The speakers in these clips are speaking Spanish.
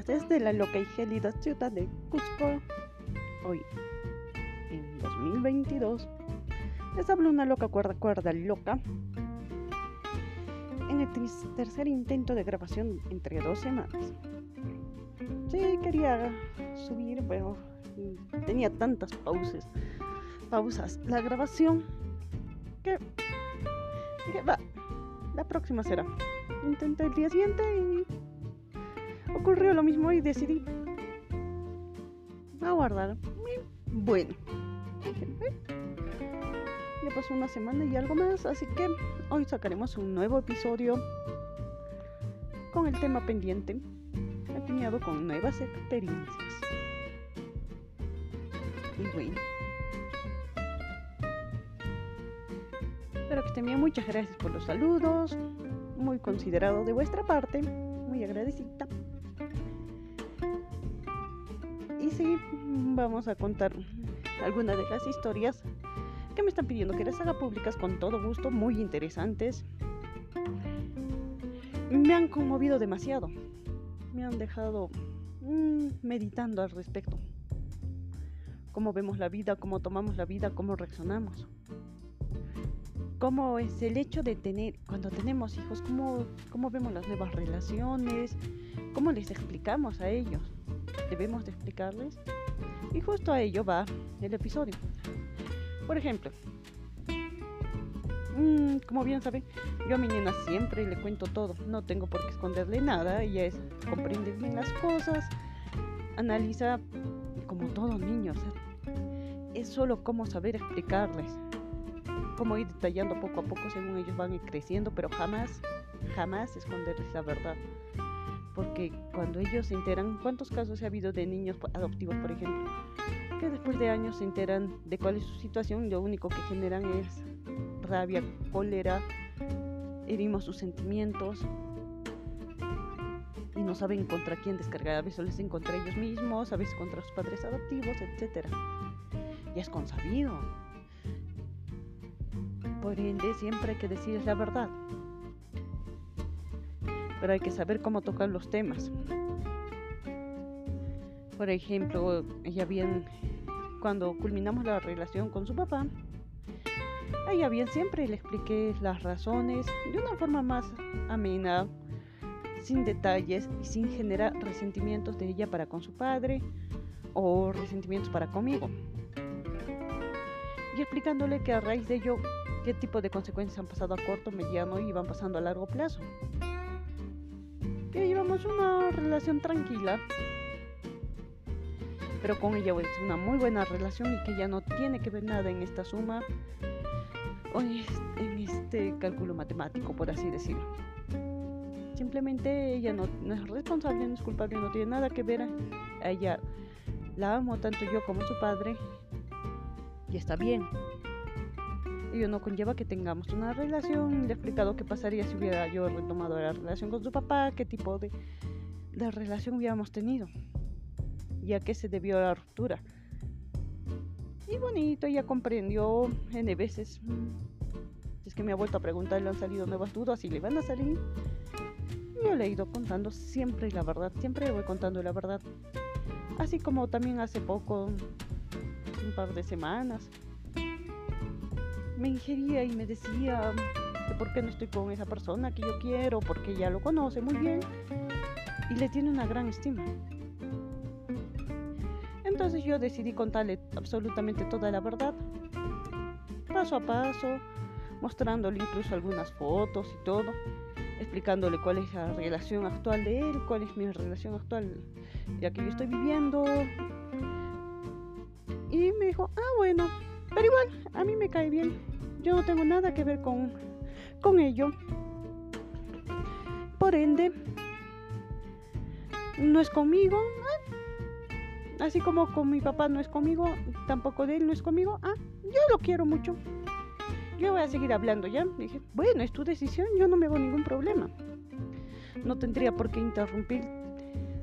desde la loca y gélida ciudad de Cusco. Hoy, en 2022, les hablo una loca cuerda cuerda loca. En el tercer intento de grabación entre dos semanas. Sí, quería subir, pero tenía tantas pausas, pausas la grabación que dije, va, la próxima será. Intenté el día siguiente y ocurrió lo mismo y decidí aguardar. Bueno, ya pasó una semana y algo más, así que hoy sacaremos un nuevo episodio con el tema pendiente, apiñado con nuevas experiencias. Y bueno. Espero que estén bien. Muchas gracias por los saludos. Muy considerado de vuestra parte. Muy agradecida. Sí, vamos a contar algunas de las historias que me están pidiendo que las haga públicas con todo gusto, muy interesantes. Me han conmovido demasiado. Me han dejado mmm, meditando al respecto. Cómo vemos la vida, cómo tomamos la vida, cómo reaccionamos cómo es el hecho de tener, cuando tenemos hijos, cómo, cómo vemos las nuevas relaciones, cómo les explicamos a ellos. Debemos de explicarles. Y justo a ello va el episodio. Por ejemplo, mmm, como bien saben, yo a mi nena siempre le cuento todo. No tengo por qué esconderle nada. Ella es, comprende bien las cosas, analiza como todo niño. es solo cómo saber explicarles como ir detallando poco a poco según ellos van creciendo, pero jamás, jamás esconderles la verdad. Porque cuando ellos se enteran, ¿cuántos casos ha habido de niños adoptivos, por ejemplo? Que después de años se enteran de cuál es su situación lo único que generan es rabia, cólera, herimos sus sentimientos y no saben contra quién descargar. A veces les contra ellos mismos, a veces contra sus padres adoptivos, etc. Y es consabido. Por ende, siempre hay que decir la verdad. Pero hay que saber cómo tocar los temas. Por ejemplo, ella bien, cuando culminamos la relación con su papá, ella bien siempre le expliqué las razones de una forma más amena, sin detalles y sin generar resentimientos de ella para con su padre o resentimientos para conmigo. Y explicándole que a raíz de ello qué tipo de consecuencias han pasado a corto, mediano y van pasando a largo plazo. Que llevamos una relación tranquila, pero con ella es una muy buena relación y que ya no tiene que ver nada en esta suma o en este cálculo matemático, por así decirlo. Simplemente ella no, no es responsable, no es culpable, no tiene nada que ver. A ella la amo tanto yo como su padre y está bien ello no conlleva que tengamos una relación. Le he explicado qué pasaría si hubiera yo retomado la relación con su papá, qué tipo de, de relación hubiéramos tenido y a qué se debió la ruptura. Y bonito, ella comprendió N veces. Es que me ha vuelto a preguntar, le han salido nuevas dudas y le van a salir. Yo le he ido contando siempre la verdad, siempre le voy contando la verdad. Así como también hace poco, un par de semanas, me ingería y me decía que por qué no estoy con esa persona que yo quiero, porque ya lo conoce muy bien y le tiene una gran estima. Entonces yo decidí contarle absolutamente toda la verdad, paso a paso, mostrándole incluso algunas fotos y todo, explicándole cuál es la relación actual de él, cuál es mi relación actual, ya que yo estoy viviendo. Y me dijo, ah, bueno, pero igual, a mí me cae bien. Yo no tengo nada que ver con, con ello. Por ende, no es conmigo. Ah, así como con mi papá no es conmigo, tampoco de él no es conmigo. Ah, yo lo quiero mucho. Yo voy a seguir hablando ya. Dije, bueno, es tu decisión, yo no me hago ningún problema. No tendría por qué interrumpir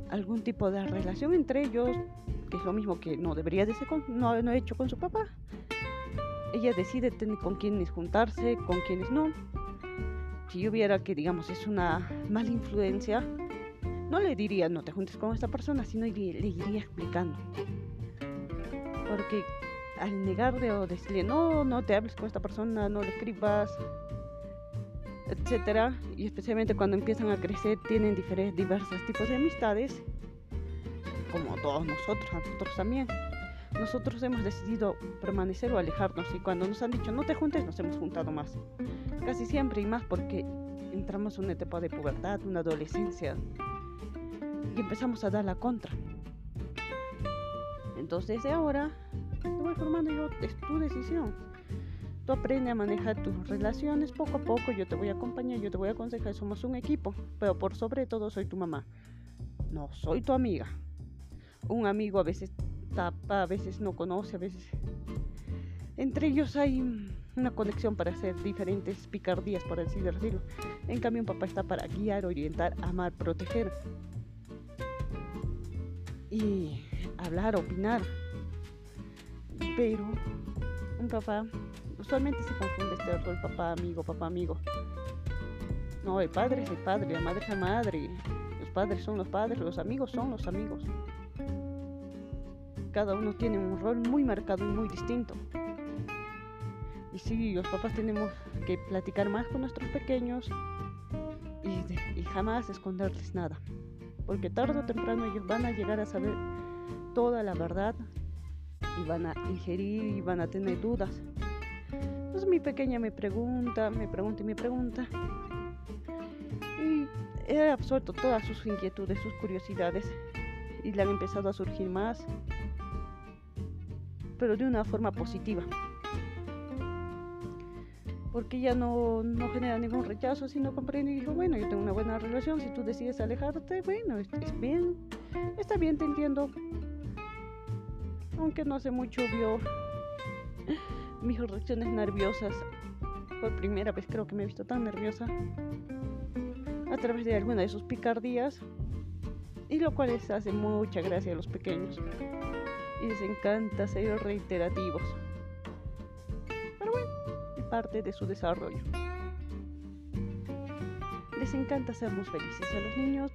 algún tipo de relación entre ellos, que es lo mismo que no debería de ser no, no he hecho con su papá ella decide con quiénes juntarse, con quiénes no. Si yo viera que, digamos, es una mala influencia, no le diría no te juntes con esta persona, sino le, iría explicando. Porque al negarle o decirle no, no te hables con esta persona, no le escribas, etcétera, y especialmente cuando empiezan a crecer tienen diferentes, diversos tipos de amistades, como todos nosotros, nosotros también. Nosotros hemos decidido permanecer o alejarnos y cuando nos han dicho no te juntes nos hemos juntado más. Casi siempre y más porque entramos en una etapa de pubertad, una adolescencia y empezamos a dar la contra. Entonces desde ahora te voy formando yo, es tu decisión. Tú aprende a manejar tus relaciones poco a poco, yo te voy a acompañar, yo te voy a aconsejar, somos un equipo, pero por sobre todo soy tu mamá. No soy tu amiga. Un amigo a veces tapa, a veces no conoce, a veces... Entre ellos hay una conexión para hacer diferentes picardías, por así decirlo. En cambio, un papá está para guiar, orientar, amar, proteger. Y hablar, opinar. Pero un papá, usualmente se confunde este rol papá, amigo, papá, amigo. No, el padre es el padre, la madre es la madre. Los padres son los padres, los amigos son los amigos. Cada uno tiene un rol muy marcado y muy distinto. Y sí, los papás tenemos que platicar más con nuestros pequeños y, jamás esconderles nada. Porque tarde o temprano ellos van a llegar a saber toda la verdad y van a ingerir y van a tener dudas. Entonces mi pequeña me pregunta, me pregunta y me pregunta. Y he absuelto todas sus inquietudes, sus curiosidades y le han empezado a surgir más, pero de una forma positiva. Porque ya no, no genera ningún rechazo, sino comprende y dijo, bueno, yo tengo una buena relación, si tú decides alejarte, bueno, es bien, está bien, te entiendo, aunque no hace mucho vio mis reacciones nerviosas. Por primera vez creo que me he visto tan nerviosa a través de alguna de sus picardías. Y lo cual les hace mucha gracia a los pequeños. Y les encanta ser reiterativos. Pero bueno, parte de su desarrollo. Les encanta hacernos felices a los niños.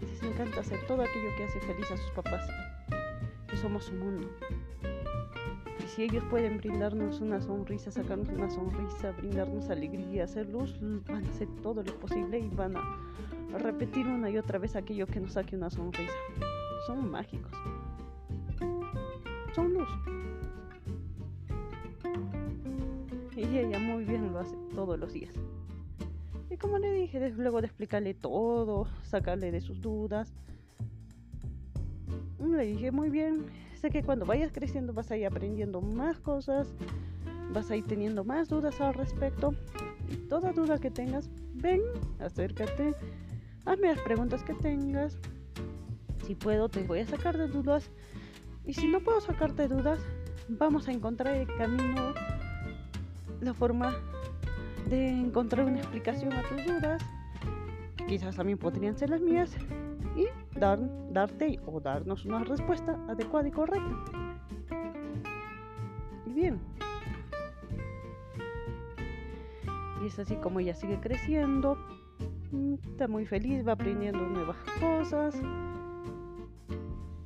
Les encanta hacer todo aquello que hace feliz a sus papás somos su mundo. Y si ellos pueden brindarnos una sonrisa, sacarnos una sonrisa, brindarnos alegría, hacer luz, van a hacer todo lo posible y van a repetir una y otra vez aquello que nos saque una sonrisa. Son mágicos. Son luz. Y ella muy bien lo hace todos los días. Y como le dije, luego de explicarle todo, sacarle de sus dudas, le dije, muy bien, sé que cuando vayas creciendo vas a ir aprendiendo más cosas, vas a ir teniendo más dudas al respecto. Y toda duda que tengas, ven, acércate, hazme las preguntas que tengas. Si puedo, te voy a sacar de dudas. Y si no puedo sacarte dudas, vamos a encontrar el camino, la forma de encontrar una explicación a tus dudas. Quizás también podrían ser las mías y dar, darte o darnos una respuesta adecuada y correcta. Y bien. Y es así como ella sigue creciendo. Mm, está muy feliz, va aprendiendo nuevas cosas.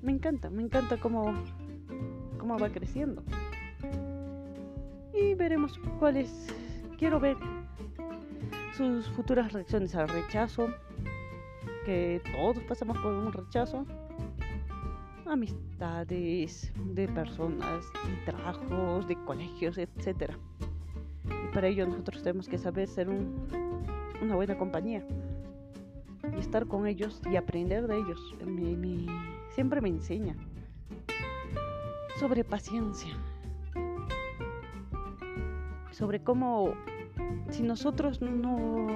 Me encanta, me encanta cómo, cómo va creciendo. Y veremos cuáles. Quiero ver sus futuras reacciones al rechazo, que todos pasamos por un rechazo. Amistades de personas, de trabajos, de colegios, etc. Y para ello nosotros tenemos que saber ser una buena compañía. Y estar con ellos y aprender de ellos. Siempre me enseña sobre paciencia. Sobre cómo si nosotros no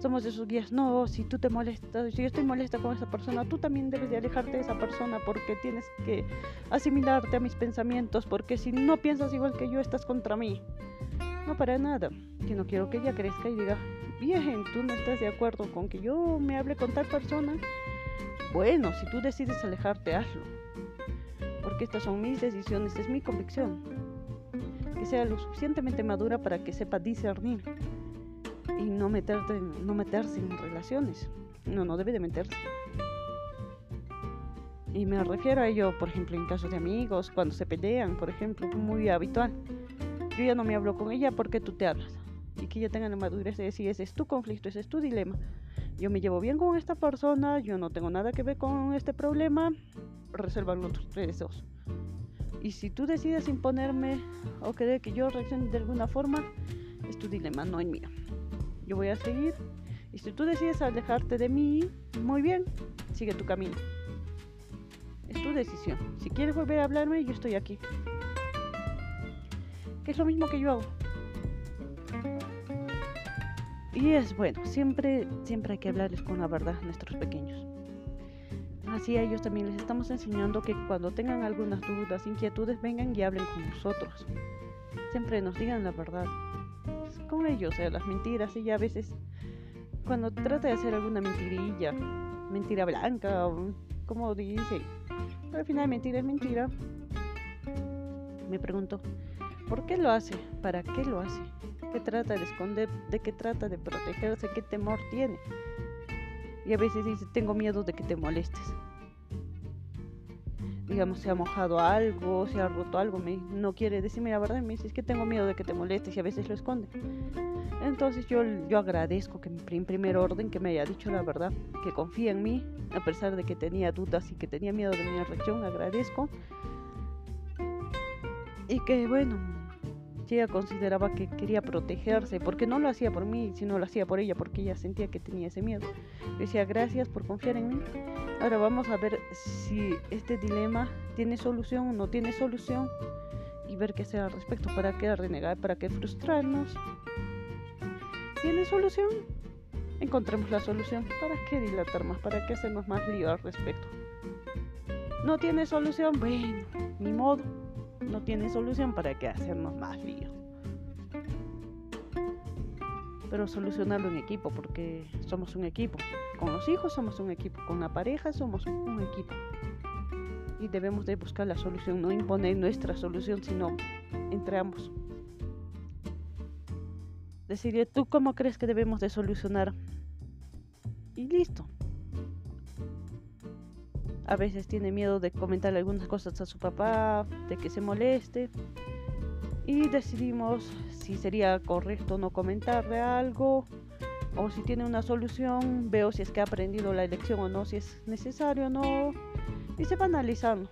somos de esos guías. No, si tú te molestas, si yo estoy molesta con esa persona, tú también debes de alejarte de esa persona porque tienes que asimilarte a mis pensamientos, porque si no piensas igual que yo, estás contra mí. No para nada. Que no quiero que ella crezca y diga, bien, tú no estás de acuerdo con que yo me hable con tal persona. Bueno, si tú decides alejarte, hazlo. Porque estas son mis decisiones, es mi convicción. Que sea lo suficientemente madura para que sepa discernir y no, meterte no meterse en relaciones. No, no debe de meterse. Y me refiero a ello, por ejemplo, en casos de amigos, cuando se pelean, por ejemplo, muy habitual. Yo ya no me hablo con ella porque tú te hablas. Y que ella tenga la madurez de decir, ese es tu conflicto, ese es tu dilema. Yo me llevo bien con esta persona, yo no tengo nada que ver con este problema, resuelvan tres dos. Y si tú decides imponerme o querer que yo reaccione de alguna forma, es tu dilema, no el mío. Yo voy a seguir. Y si tú decides alejarte de mí, muy bien, sigue tu camino. Es tu decisión. Si quieres volver a hablarme, yo estoy aquí. Que es lo mismo que yo hago. Y es bueno, siempre, siempre hay que hablarles con la verdad a nuestros pequeños. Así a ellos también les estamos enseñando que cuando tengan algunas dudas, inquietudes, vengan y hablen con nosotros. Siempre nos digan la verdad. Con ellos, o las mentiras, y ya a veces cuando trata de hacer alguna mentirilla, mentira blanca, como dice, al final mentira es mentira, me pregunto, ¿por qué lo hace? ¿Para qué lo hace? ¿Qué trata de esconder? ¿De qué trata de protegerse? ¿Qué temor tiene? Y a veces dice, tengo miedo de que te molestes. Digamos, se ha mojado algo, se ha roto algo, me, no quiere decirme la verdad, me dice, es que tengo miedo de que te molestes y a veces lo esconde. Entonces yo, yo agradezco que en primer orden que me haya dicho la verdad, que confía en mí, a pesar de que tenía dudas y que tenía miedo de mi reacción, agradezco. Y que bueno, ella consideraba que quería protegerse, porque no lo hacía por mí, sino lo hacía por ella, porque ella sentía que tenía ese miedo. decía, gracias por confiar en mí. Ahora vamos a ver si este dilema tiene solución o no tiene solución y ver qué hacer al respecto. ¿Para qué renegar? ¿Para qué frustrarnos? ¿Tiene solución? Encontremos la solución. ¿Para qué dilatar más? ¿Para qué hacernos más lío al respecto? ¿No tiene solución? Bueno, ni modo no tiene solución para que hacernos más lío. Pero solucionarlo en equipo, porque somos un equipo. Con los hijos somos un equipo, con la pareja somos un equipo. Y debemos de buscar la solución, no imponer nuestra solución, sino entre ambos. Decirle, ¿tú cómo crees que debemos de solucionar? Y listo a veces tiene miedo de comentar algunas cosas a su papá, de que se moleste. Y decidimos si sería correcto no comentarle algo o si tiene una solución, veo si es que ha aprendido la lección o no, si es necesario o no. Y se va analizando.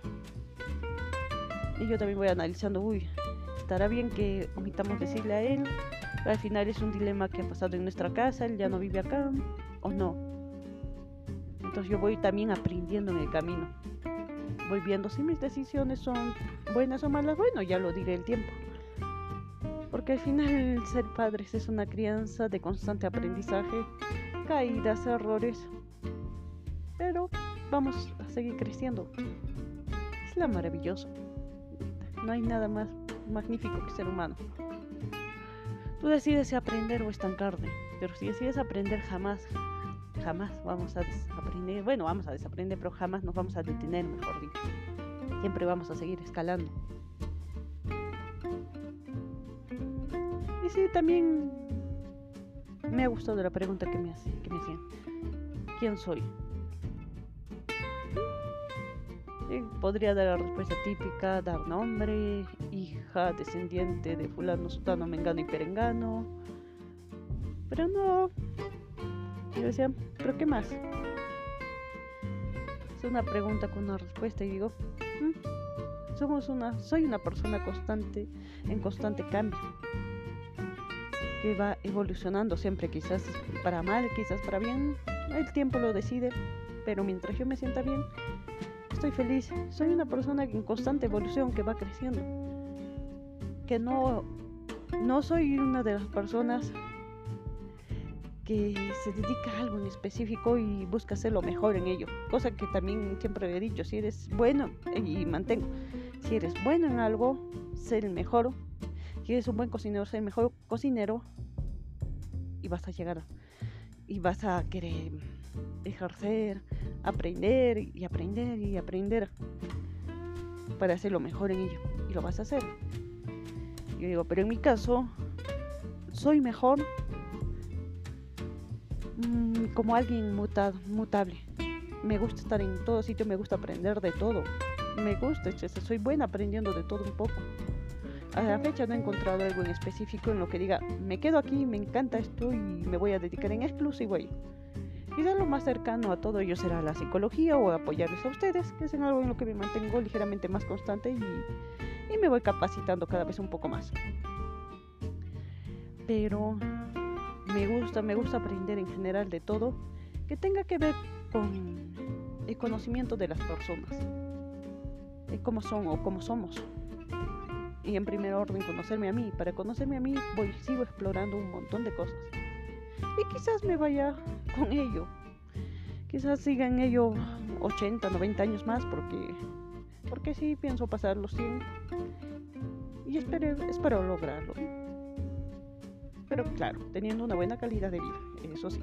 Y yo también voy analizando, uy, estará bien que omitamos decirle a él. Al final es un dilema que ha pasado en nuestra casa, él ya no vive acá o no entonces yo voy también aprendiendo en el camino. Voy viendo si mis decisiones son buenas o malas. Bueno, ya lo diré el tiempo. Porque al final ser padres es una crianza de constante aprendizaje, caídas, errores. Pero vamos a seguir creciendo. Es la maravilloso. No hay nada más magnífico que ser humano. Tú decides si aprender o estancarte, pero si decides aprender jamás, jamás vamos a desaprender, bueno, vamos a desaprender, pero jamás nos vamos a detener, mejor dicho. Siempre vamos a seguir escalando. Y sí, también me ha gustado la pregunta que me, hace, que me hacían. ¿Quién soy? podría dar la respuesta típica, dar nombre, hija, descendiente de fulano, sutano, mengano y perengano. Pero no, y decía, ¿pero qué más? Es una pregunta con una respuesta y digo, mm, somos una, soy una persona constante, en constante cambio, que va evolucionando siempre, quizás para mal, quizás para bien, el tiempo lo decide, pero mientras yo me sienta bien, estoy feliz. Soy una persona en constante evolución que va creciendo, que no, no soy una de las personas que se dedica a algo en específico y busca hacer lo mejor en ello. Cosa que también siempre he dicho, si eres bueno, y mantengo, si eres bueno en algo, ser el mejor. Si eres un buen cocinero, ser el mejor cocinero y vas a llegar y vas a querer ejercer, aprender y aprender y aprender para hacer lo mejor en ello. Y lo vas a hacer. Yo digo, pero en mi caso, soy mejor mm, como alguien mutado, mutable. Me gusta estar en todo sitio, me gusta aprender de todo. Me gusta, soy buena aprendiendo de todo un poco. A la fecha no he encontrado algo en específico en lo que diga, me quedo aquí, me encanta esto y me voy a dedicar en exclusivo a ello. Quizá lo más cercano a todo ello será la psicología o apoyarles a ustedes, que es en algo en lo que me mantengo ligeramente más constante y, y me voy capacitando cada vez un poco más. Pero me gusta, me gusta aprender en general de todo que tenga que ver con el conocimiento de las personas, de cómo son o cómo somos y en primer orden conocerme a mí. Para conocerme a mí voy, sigo explorando un montón de cosas. Y quizás me vaya con ello. Quizás siga en ello 80, 90 años más porque, porque sí pienso pasar los 100. Y espero, espero lograrlo. Pero claro, teniendo una buena calidad de vida, eso sí.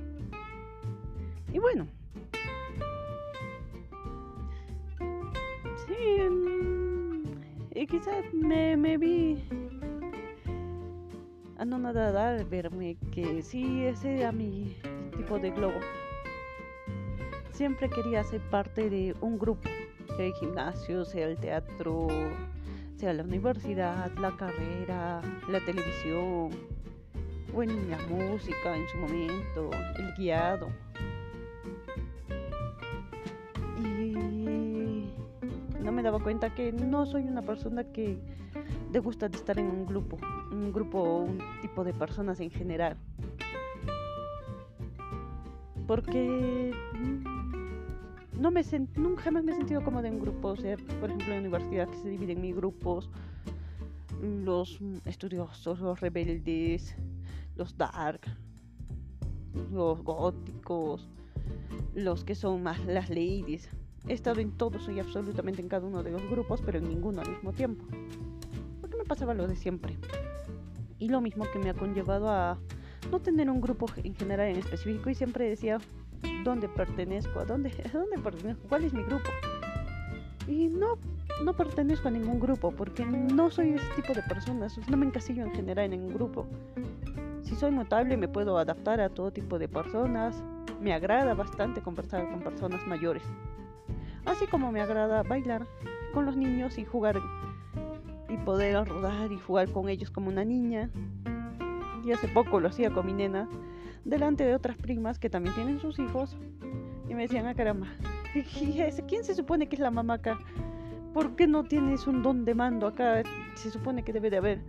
Y bueno. Sí, y quizás me, me vi anonadada al verme que sí, ese era mi tipo de globo. Siempre quería ser parte de un grupo, sea el gimnasio, sea el teatro, sea la universidad, la carrera, la televisión, o en la música en su momento, el guiado. no me daba cuenta que no soy una persona que le gusta de estar en un grupo, un grupo o un tipo de personas en general. Porque no me nunca jamás me he sentido cómoda en grupos, por ejemplo en la universidad que se dividen en grupos, los estudiosos, los rebeldes, los dark, los góticos, los que son más las ladies. He estado en todos y absolutamente en cada uno de los grupos, pero en ninguno al mismo tiempo. Porque me pasaba lo de siempre. Y lo mismo que me ha conllevado a no tener un grupo en general en específico y siempre decía, ¿dónde pertenezco? ¿A dónde, a dónde pertenezco? ¿Cuál es mi grupo? Y no, no pertenezco a ningún grupo porque no soy ese tipo de personas, no me encasillo en general en ningún grupo. Soy notable me puedo adaptar a todo tipo de personas, me agrada bastante conversar con personas mayores así como me agrada bailar con los niños y jugar y poder rodar y jugar con ellos como una niña. Y hace poco lo hacía con mi nena delante de otras primas que también tienen sus hijos y me decían, ah caramba, ¿quién se supone que es la mamá acá? ¿Por qué no tienes un don de mando acá? Se supone que debe de haber.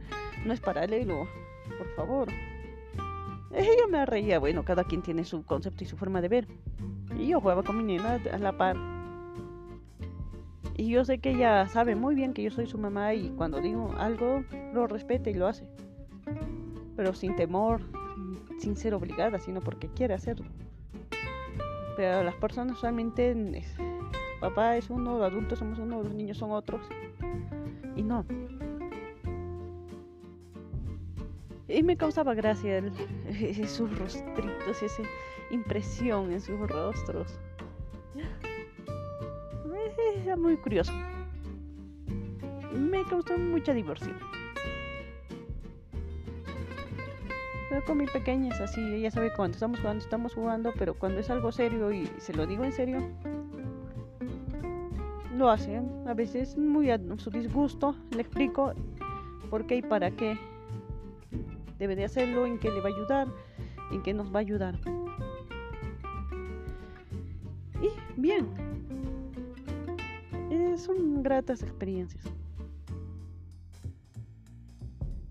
No es paralelo, por favor. Ella me reía, bueno, cada quien tiene su concepto y su forma de ver. Y yo jugaba con mi nena a la par y yo sé que ella sabe muy bien que yo soy su mamá y cuando digo algo lo respeta y lo hace. Pero sin temor, sin ser obligada, sino porque quiere hacerlo. Pero las personas usualmente, papá es uno, los adultos somos uno, los niños son otros. Y no. Y me causaba gracia el, sus rostritos, esa impresión en sus rostros era muy curioso. Me causó mucha diversión. Pero con mi pequeña es así, ella sabe cuando estamos jugando, estamos jugando, pero cuando es algo serio y se lo digo en serio, lo hace. A veces muy a su disgusto, le explico por qué y para qué debe de hacerlo, en qué le va a ayudar, en qué nos va a ayudar. Y bien, son gratas experiencias.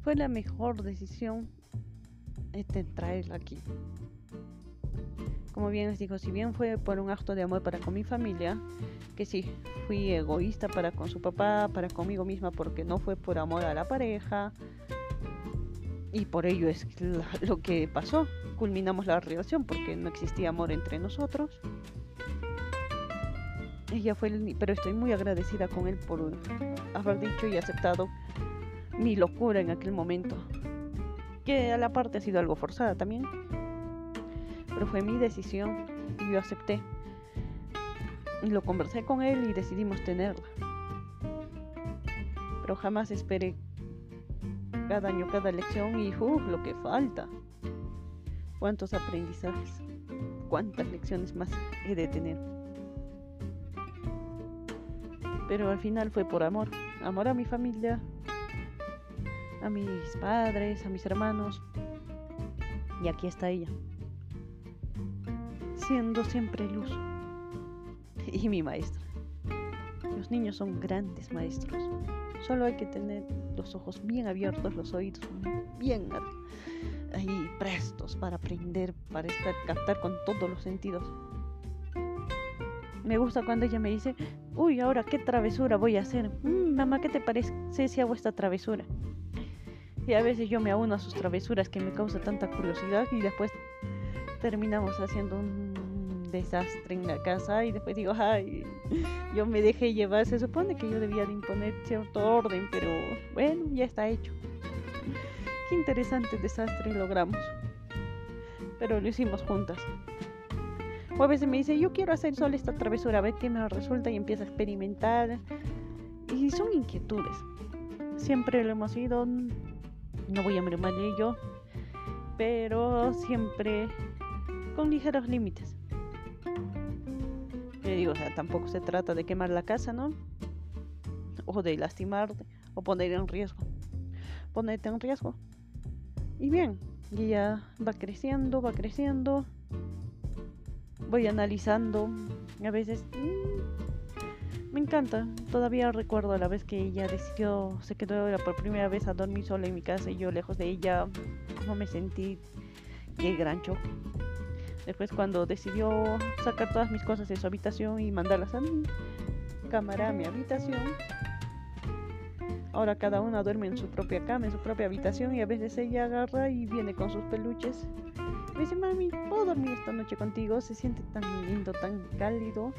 Fue la mejor decisión este, traerla aquí. Como bien les digo, si bien fue por un acto de amor para con mi familia, que sí, fui egoísta para con su papá, para conmigo misma, porque no fue por amor a la pareja. Y por ello es lo que pasó. Culminamos la relación porque no existía amor entre nosotros. Ella fue pero estoy muy agradecida con él por haber dicho y aceptado mi locura en aquel momento. Que a la parte ha sido algo forzada también. Pero fue mi decisión y yo acepté. Y lo conversé con él y decidimos tenerla. Pero jamás esperé cada año, cada lección y lo que falta. cuántos aprendizajes, cuántas lecciones más he de tener. Pero al final fue por amor, amor a mi familia, a mis padres, a mis hermanos. Y aquí está ella, siendo siempre luz. Y mi maestra. Los niños son grandes maestros. Solo hay que tener los ojos bien abiertos, los oídos bien ahí prestos para aprender, para estar captar con todos los sentidos. Me gusta cuando ella me dice, uy, ahora qué travesura voy a hacer. Mm, mamá, ¿qué te parece si hago esta travesura? Y a veces yo me auno a sus travesuras que me causa tanta curiosidad y después terminamos haciendo un desastre en la casa y después digo, ay, yo me dejé llevar. Se supone que yo debía de imponer cierto orden, pero bueno, ya está hecho. Qué interesante desastre logramos. Pero lo hicimos juntas. O a veces me dice, yo quiero hacer solo esta travesura, a ver qué me resulta y empieza a experimentar. Y son inquietudes. Siempre lo hemos ido, no voy a de ello, pero siempre con ligeros límites. O sea, tampoco se trata de quemar la casa, ¿no? O de lastimarte, o poner en riesgo. Ponerte en riesgo. Y bien, y ya va creciendo, va creciendo. Voy analizando. A veces mmm, me encanta. Todavía recuerdo la vez que ella decidió, se quedó por primera vez a dormir sola en mi casa y yo lejos de ella. Cómo me sentí. Qué gran choque. Después cuando decidió sacar todas mis cosas de su habitación y mandarlas a mi cámara, a mi habitación. Ahora cada una duerme en su propia cama, en su propia habitación y a veces ella agarra y viene con sus peluches. Me dice, mami, ¿puedo dormir esta noche contigo? Se siente tan lindo, tan cálido.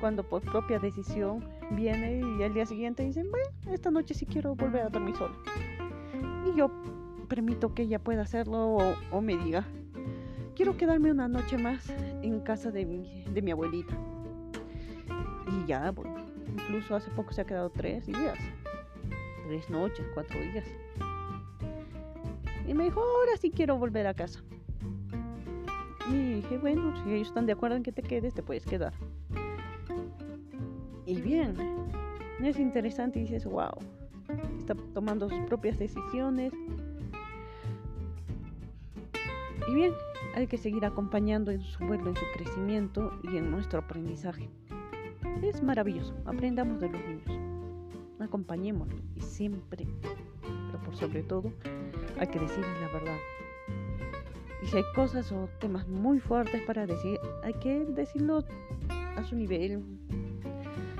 Cuando por propia decisión viene y al día siguiente dice, bueno, esta noche sí quiero volver a dormir sola. Y yo permito que ella pueda hacerlo o, o me diga, quiero quedarme una noche más en casa de mi, de mi abuelita. Y ya, bueno, incluso hace poco se ha quedado tres días, tres noches, cuatro días. Y me dijo, ahora sí quiero volver a casa. Y dije, bueno, si ellos están de acuerdo en que te quedes, te puedes quedar. Y bien, es interesante y dices, wow, está tomando sus propias decisiones. Y bien, hay que seguir acompañando en su vuelo, en su crecimiento y en nuestro aprendizaje. Es maravilloso, aprendamos de los niños, acompañémoslo y siempre, pero por sobre todo, hay que decirles la verdad. Y si hay cosas o temas muy fuertes para decir, hay que decirlo a su nivel.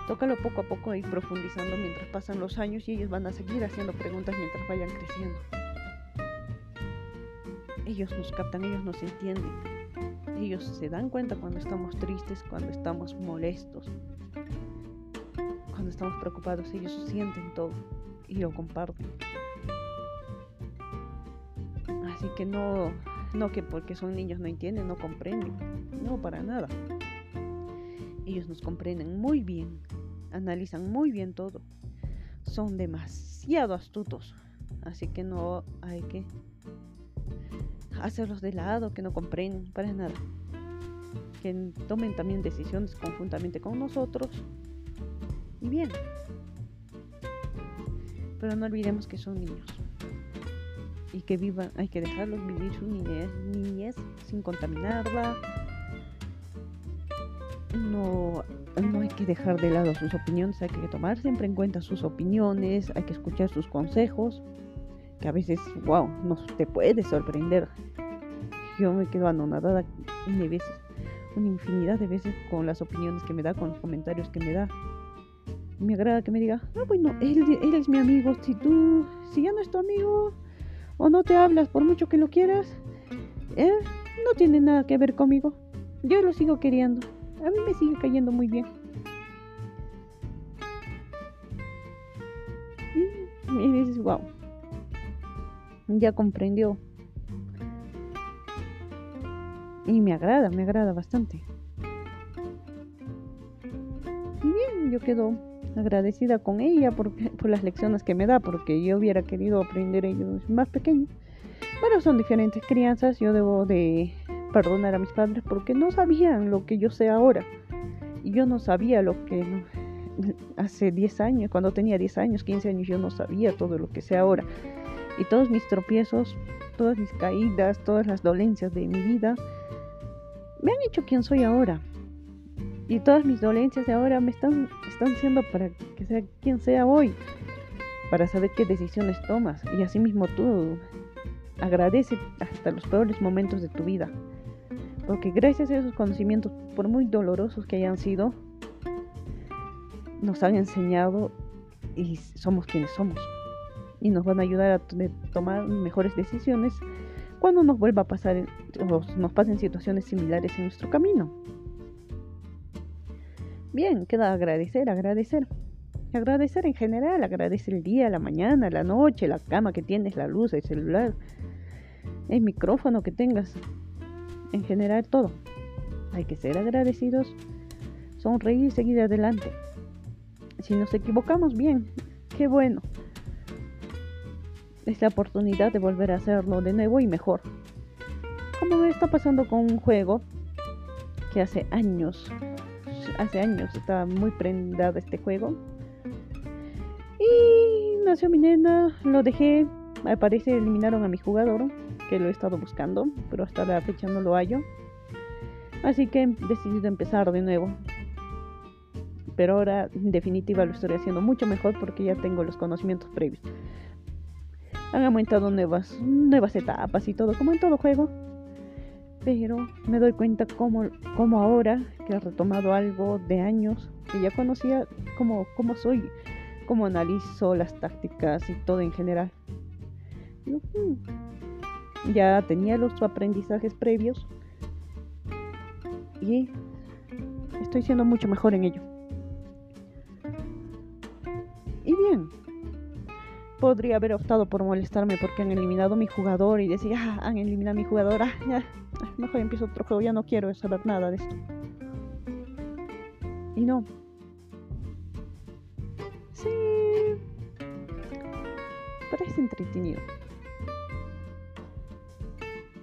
Tócalo poco a poco y profundizando mientras pasan los años y ellos van a seguir haciendo preguntas mientras vayan creciendo ellos nos captan, ellos nos entienden. Ellos se dan cuenta cuando estamos tristes, cuando estamos molestos, cuando estamos preocupados. Ellos sienten todo y lo comparten. Así que no, no que porque son niños no entienden, no comprenden. No, para nada. Ellos nos comprenden muy bien, analizan muy bien todo. Son demasiado astutos. Así que no hay que hacerlos de lado, que no comprenden para nada. Que tomen también decisiones conjuntamente con nosotros. Y bien. Pero no olvidemos que son niños. Y que vivan, hay que dejarlos vivir su niñez, niñez sin contaminarla. No, no hay que dejar de lado sus opiniones, hay que tomar siempre en cuenta sus opiniones, hay que escuchar sus consejos que a veces, wow, nos te puede sorprender. Yo me quedo anonadada de veces, una infinidad de veces con las opiniones que me da, con los comentarios que me da. Me agrada que me diga, ah, bueno, él, es mi amigo. Si tú, si ya no es tu amigo o no te hablas por mucho que lo quieras, él no tiene nada que ver conmigo. Yo lo sigo queriendo. A mí me sigue cayendo muy bien. Y, y dices, wow ya comprendió. Y me agrada, me agrada bastante. Y bien, yo quedo agradecida con ella por, por las lecciones que me da, porque yo hubiera querido aprender ellos más pequeños. Pero son diferentes crianzas, yo debo de perdonar a mis padres porque no sabían lo que yo sé ahora. Y yo no sabía lo que hace 10 años, cuando tenía 10 años, 15 años, yo no sabía todo lo que sé ahora. Y todos mis tropiezos, todas mis caídas, todas las dolencias de mi vida, me han hecho quien soy ahora. Y todas mis dolencias de ahora me están, están siendo para que sea quien sea hoy, para saber qué decisiones tomas. Y así mismo tú agradece hasta los peores momentos de tu vida. Porque gracias a esos conocimientos, por muy dolorosos que hayan sido, nos han enseñado y somos quienes somos. Y nos van a ayudar a tomar mejores decisiones cuando nos vuelva a pasar o nos pasen situaciones similares en nuestro camino. Bien, queda agradecer, agradecer. Agradecer en general, agradecer el día, la mañana, la noche, la cama que tienes, la luz, el celular, el micrófono que tengas. En general todo. Hay que ser agradecidos, sonreír y seguir adelante. Si nos equivocamos, bien, qué bueno. Es la oportunidad de volver a hacerlo de nuevo y mejor. Como me está pasando con un juego que hace años, hace años estaba muy prendada este juego. Y nació mi nena, lo dejé, al parecer eliminaron a mi jugador, que lo he estado buscando, pero hasta la fecha no lo hallo. Así que he decidido empezar de nuevo pero ahora en definitiva lo estoy haciendo mucho mejor porque ya tengo los conocimientos previos. Han aumentado nuevas, nuevas etapas y todo, como en todo juego. Pero me doy cuenta como, como ahora que he retomado algo de años que ya conocía, como, como soy, cómo analizo las tácticas y todo en general. Ya tenía los aprendizajes previos y estoy siendo mucho mejor en ello. Y bien, podría haber optado por molestarme porque han eliminado mi jugador y decir, ah, han eliminado mi jugador, ah, ya, ah, mejor empiezo otro juego, ya no quiero saber nada de esto. Y no. Sí. Parece entretenido.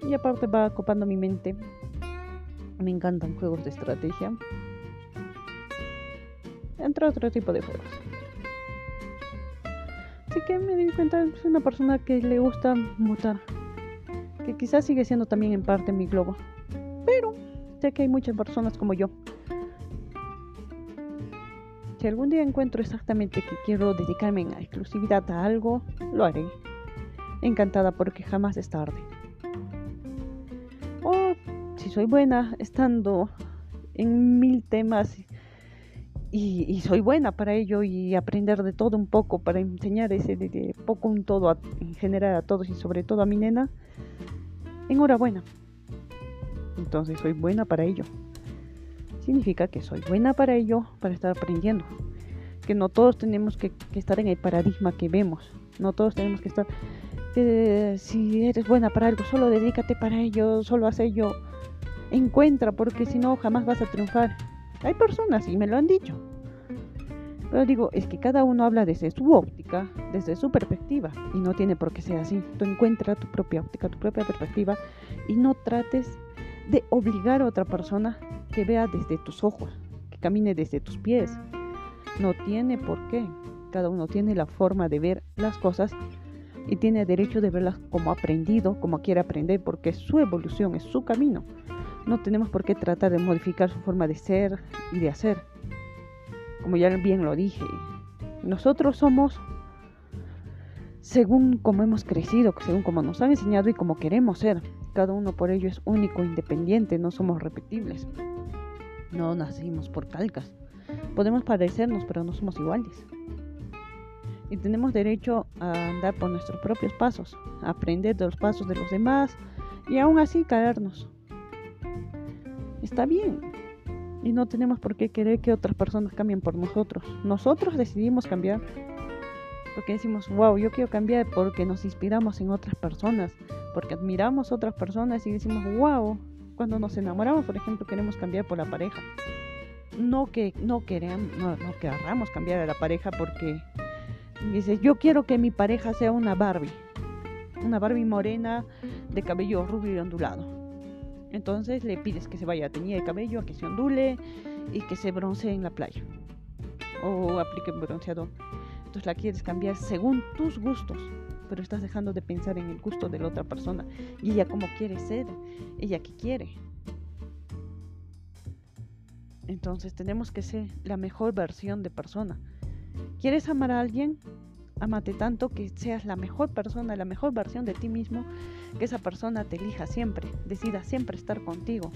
Y aparte va copando mi mente. Me encantan juegos de estrategia. Entre otro tipo de juegos. Así que me di cuenta, es una persona que le gusta mutar. Que quizás sigue siendo también en parte mi globo. Pero sé que hay muchas personas como yo. Si algún día encuentro exactamente que quiero dedicarme en exclusividad a algo, lo haré. Encantada porque jamás es tarde. O si soy buena estando en mil temas y, soy buena para ello y aprender de todo un poco para enseñar ese de, poco un todo en general a todos y sobre todo a mi nena, enhorabuena. Entonces soy buena para ello. Significa que soy buena para ello, para estar aprendiendo. Que no todos tenemos que, estar en el paradigma que vemos. No todos tenemos que estar... si eres buena para algo, solo dedícate para ello, solo haz ello. Encuentra, porque si no, jamás vas a triunfar hay personas y me lo han dicho. Pero digo, es que cada uno habla desde su óptica, desde su perspectiva, y no tiene por qué ser así. Tú encuentras tu propia óptica, tu propia perspectiva, y no trates de obligar a otra persona que vea desde tus ojos, que camine desde tus pies. No tiene por qué. Cada uno tiene la forma de ver las cosas y tiene derecho de verlas como aprendido, como quiere aprender, porque es su evolución, es su camino. No tenemos por qué tratar de modificar su forma de ser y de hacer. Como ya bien lo dije, nosotros somos según como hemos crecido, según como nos han enseñado y como queremos ser. Cada uno por ello es único, independiente, no somos repetibles. No nacimos por calcas. Podemos parecernos, pero no somos iguales. Y tenemos derecho a andar por nuestros propios pasos, a aprender de los pasos de los demás y aún así caernos está bien. Y no tenemos por qué querer que otras personas cambien por nosotros. Nosotros decidimos cambiar. Porque decimos, wow, yo quiero cambiar porque nos inspiramos en otras personas. Porque admiramos otras personas y decimos, wow, cuando nos enamoramos, por ejemplo, queremos cambiar por la pareja. No que no queremos, no, no querramos cambiar a la pareja porque dices, yo quiero que mi pareja sea una Barbie. una Barbie morena de cabello rubio y ondulado. Entonces le pides que se vaya a teñir el cabello, a que se ondule y que se broncee en la playa. O aplique bronceador. Entonces la quieres cambiar según tus gustos, pero estás dejando de pensar en el gusto de la otra persona. Y ella cómo quiere ser, ella qué quiere. Entonces tenemos que ser la mejor versión de persona. ¿Quieres amar a alguien? Amate tanto que seas la mejor persona, la mejor versión de ti mismo, que esa persona te elija siempre, decida siempre estar contigo.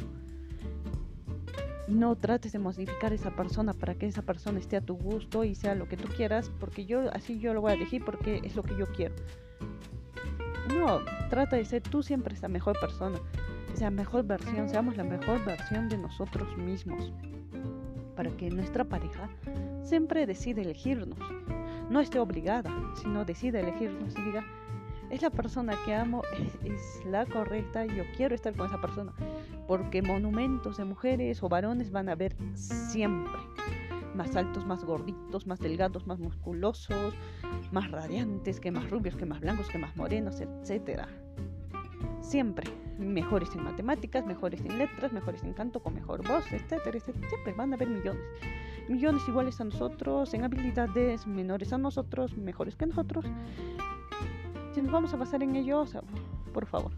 No trates de modificar a esa persona para que esa persona esté a tu gusto y sea lo que tú quieras, porque yo así yo lo voy a elegir porque es lo que yo quiero. No, trata de ser tú siempre esa mejor persona, esa mejor versión, seamos la mejor versión de nosotros mismos para que nuestra pareja siempre decida elegirnos. No esté obligada, sino decida elegirnos y diga, es la persona que amo, es, la correcta, yo quiero estar con esa persona. Porque monumentos de mujeres o varones van a haber siempre. Más altos, más gorditos, más delgados, más musculosos, más radiantes, que más rubios, que más blancos, que más morenos, etc. Siempre mejores en matemáticas, mejores en letras, mejores en canto, con mejor voz, etcétera. Siempre van a haber millones. Millones iguales a nosotros, en habilidades menores a nosotros, mejores que nosotros. Si nos vamos a basar en ellos, por favor,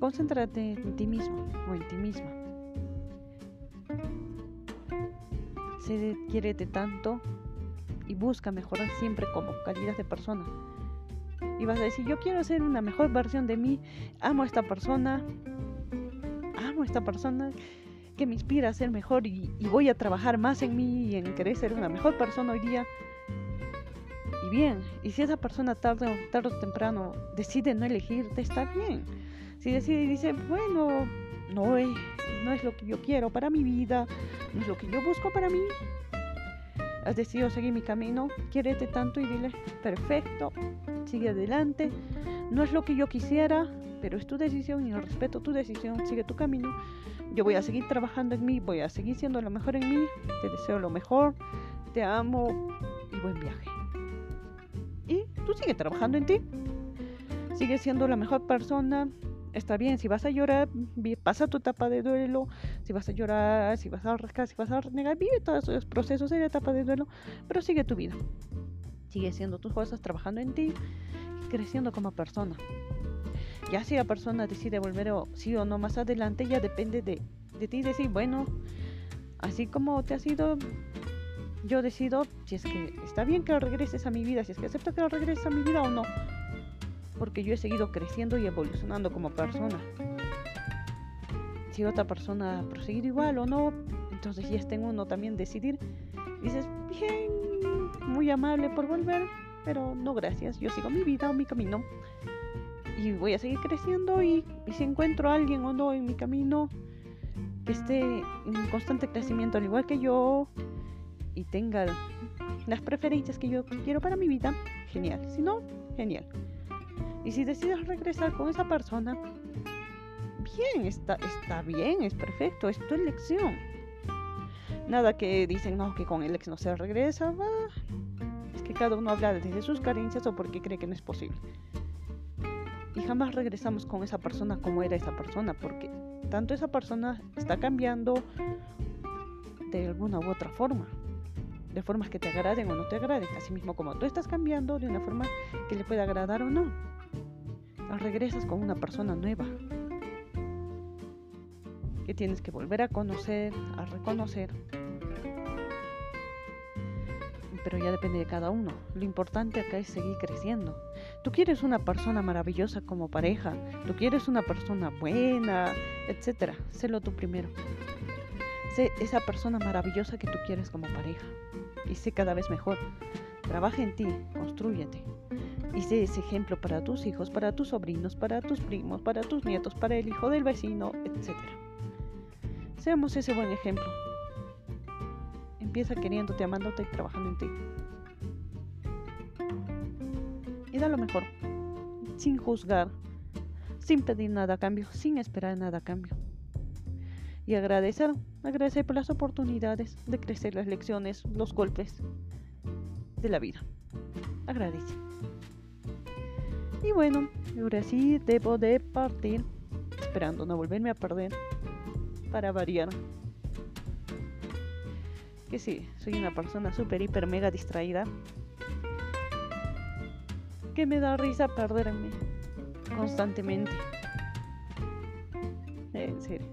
concéntrate en ti mismo o en ti misma. Se quiere tanto y busca mejorar siempre como calidad de persona y vas a decir, yo quiero ser una mejor versión de mí, amo a esta persona, amo a esta persona que me inspira a ser mejor y, voy a trabajar más en mí y en querer ser una mejor persona hoy día. Y bien, y si esa persona tarde, tarde o temprano decide no elegirte, está bien. Si decide y dice, bueno, no es, no es lo que yo quiero para mi vida, no es lo que yo busco para mí, has decidido seguir mi camino, quiérete tanto y dile, perfecto, sigue adelante. No es lo que yo quisiera, pero es tu decisión y respeto tu decisión, sigue tu camino. Yo voy a seguir trabajando en mí, voy a seguir siendo lo mejor en mí, te deseo lo mejor, te amo y buen viaje. Y tú sigue trabajando en ti, sigue siendo la mejor persona, está bien, si vas a llorar, pasa tu etapa de duelo, si vas a llorar, si vas a rascar, si vas a renegar, vive todos esos procesos de la etapa de duelo, pero sigue tu vida. Sigue haciendo tus cosas, trabajando en ti, creciendo como persona. Ya si la persona decide volver o sí o no más adelante, ya depende de, de ti decir, bueno, así como te has ido, yo decido si es que está bien que regreses a mi vida, si es que acepto que regreses a mi vida o no porque yo he seguido creciendo y evolucionando como persona. Si otra persona proseguir igual o no, entonces ya está en uno también decidir. Dices, bien, muy amable por volver, pero no gracias, yo sigo mi vida o mi camino. Y voy a seguir creciendo y, si encuentro a alguien o no en mi camino que esté en constante crecimiento al igual que yo y tenga las preferencias que yo quiero para mi vida, genial. Si no, genial. Y si decides regresar con esa persona, bien, está, está bien, es perfecto, es tu elección. Nada que dicen, no, que con el ex no se regresa, va. Es que cada uno habla desde sus carencias o porque cree que no es posible. Jamás regresamos con esa persona como era esa persona, porque tanto esa persona está cambiando de alguna u otra forma de formas que te agraden o no te agraden, así mismo como tú estás cambiando de una forma que le pueda agradar o no regresas con una persona nueva que tienes que volver a conocer, a reconocer. Pero ya depende de cada uno. Lo importante acá es seguir creciendo. Tú quieres una persona maravillosa como pareja, tú quieres una persona buena, etcétera. Sélo tú primero. Sé esa persona maravillosa que tú quieres como pareja y sé cada vez mejor. Trabaja en ti, construyete. Y sé ese ejemplo para tus hijos, para tus sobrinos, para tus primos, para tus nietos, para el hijo del vecino, etc. Seamos ese buen ejemplo. Empieza queriéndote, amándote y trabajando en ti. Da lo mejor, sin juzgar, sin pedir nada a cambio, sin esperar nada a cambio. Y agradecer, agradecer por las oportunidades de crecer, las lecciones, los golpes de la vida. Agradece. Y bueno, ahora sí debo de partir, esperando no volverme a perder, para variar. Que sí, soy una persona súper, hiper, mega distraída. Que me da risa perderme constantemente. En serio.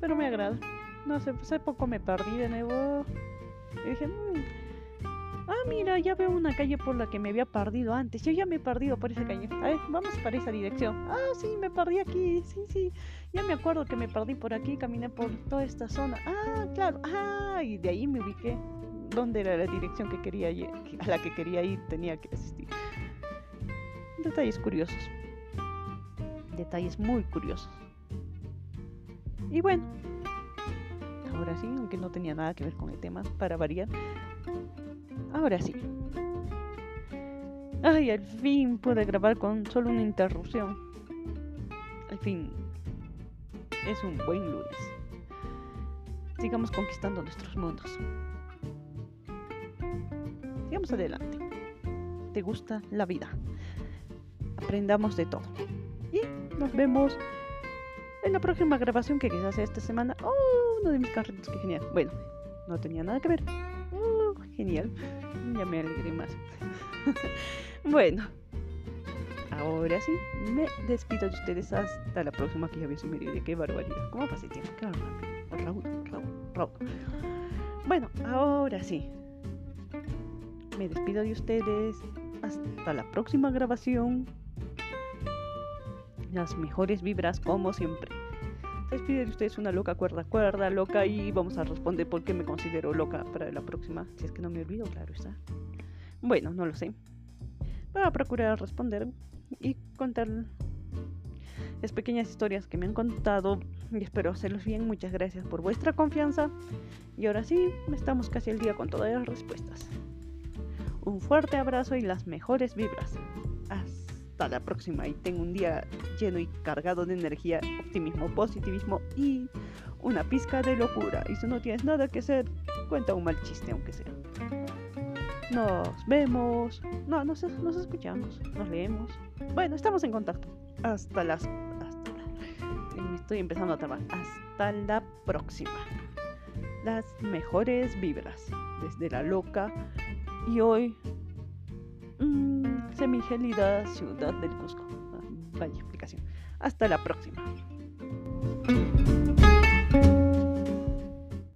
Pero me agrada. No sé, pues hace poco me perdí de nuevo. Y dije, mmm, ah, mira, ya veo una calle por la que me había perdido antes. Yo ya me he perdido por esa calle. A ver, vamos para esa dirección. Ah, sí, me perdí aquí. Sí, sí. Ya me acuerdo que me perdí por aquí, caminé por toda esta zona. Ah, claro. Ah, y de ahí me ubiqué. ¿Dónde era la dirección que quería ir? A la que quería ir tenía que asistir. Detalles curiosos. Detalles muy curiosos. Y bueno, ahora sí, aunque no tenía nada que ver con el tema, para variar. Ahora sí. Ay, al fin pude grabar con solo una interrupción. Al fin. Es un buen lunes. Sigamos conquistando nuestros mundos. Sigamos adelante. ¿Te gusta la vida? Aprendamos de todo. Y nos vemos en la próxima grabación que quizás sea esta semana. Oh, uno de mis carritos, qué genial. Bueno, no tenía nada que ver. Genial. Ya me alegré más. bueno, ahora sí, me despido de ustedes hasta la próxima que ya voy a medio Qué barbaridad. ¿Cómo pasé tiempo? Raúl, Raúl, Raúl. Bueno, ahora sí. Me despido de ustedes. Hasta la próxima grabación las mejores vibras como siempre. Despide de ustedes una loca cuerda cuerda, loca y vamos a responder por qué me considero loca para la próxima. Si es que no me olvido, claro está. Bueno, no lo sé. Voy a procurar responder y contar las pequeñas historias que me han contado y espero hacerlos bien. Muchas gracias por vuestra confianza. Y ahora sí, estamos casi al día con todas las respuestas. Un fuerte abrazo y las mejores vibras hasta la próxima y tengo un día lleno y cargado de energía, optimismo, positivismo y una pizca de locura. Y si no tienes nada que hacer, cuenta un mal chiste aunque sea. Nos vemos. No, nos, escuchamos, nos leemos. Bueno, estamos en contacto. Hasta las... Hasta la, me estoy empezando a trabar. Hasta la próxima. Las mejores vibras. Desde la loca. Y hoy... Mmm, semigélida ciudad del Cusco. Ah, vaya explicación. Hasta la próxima.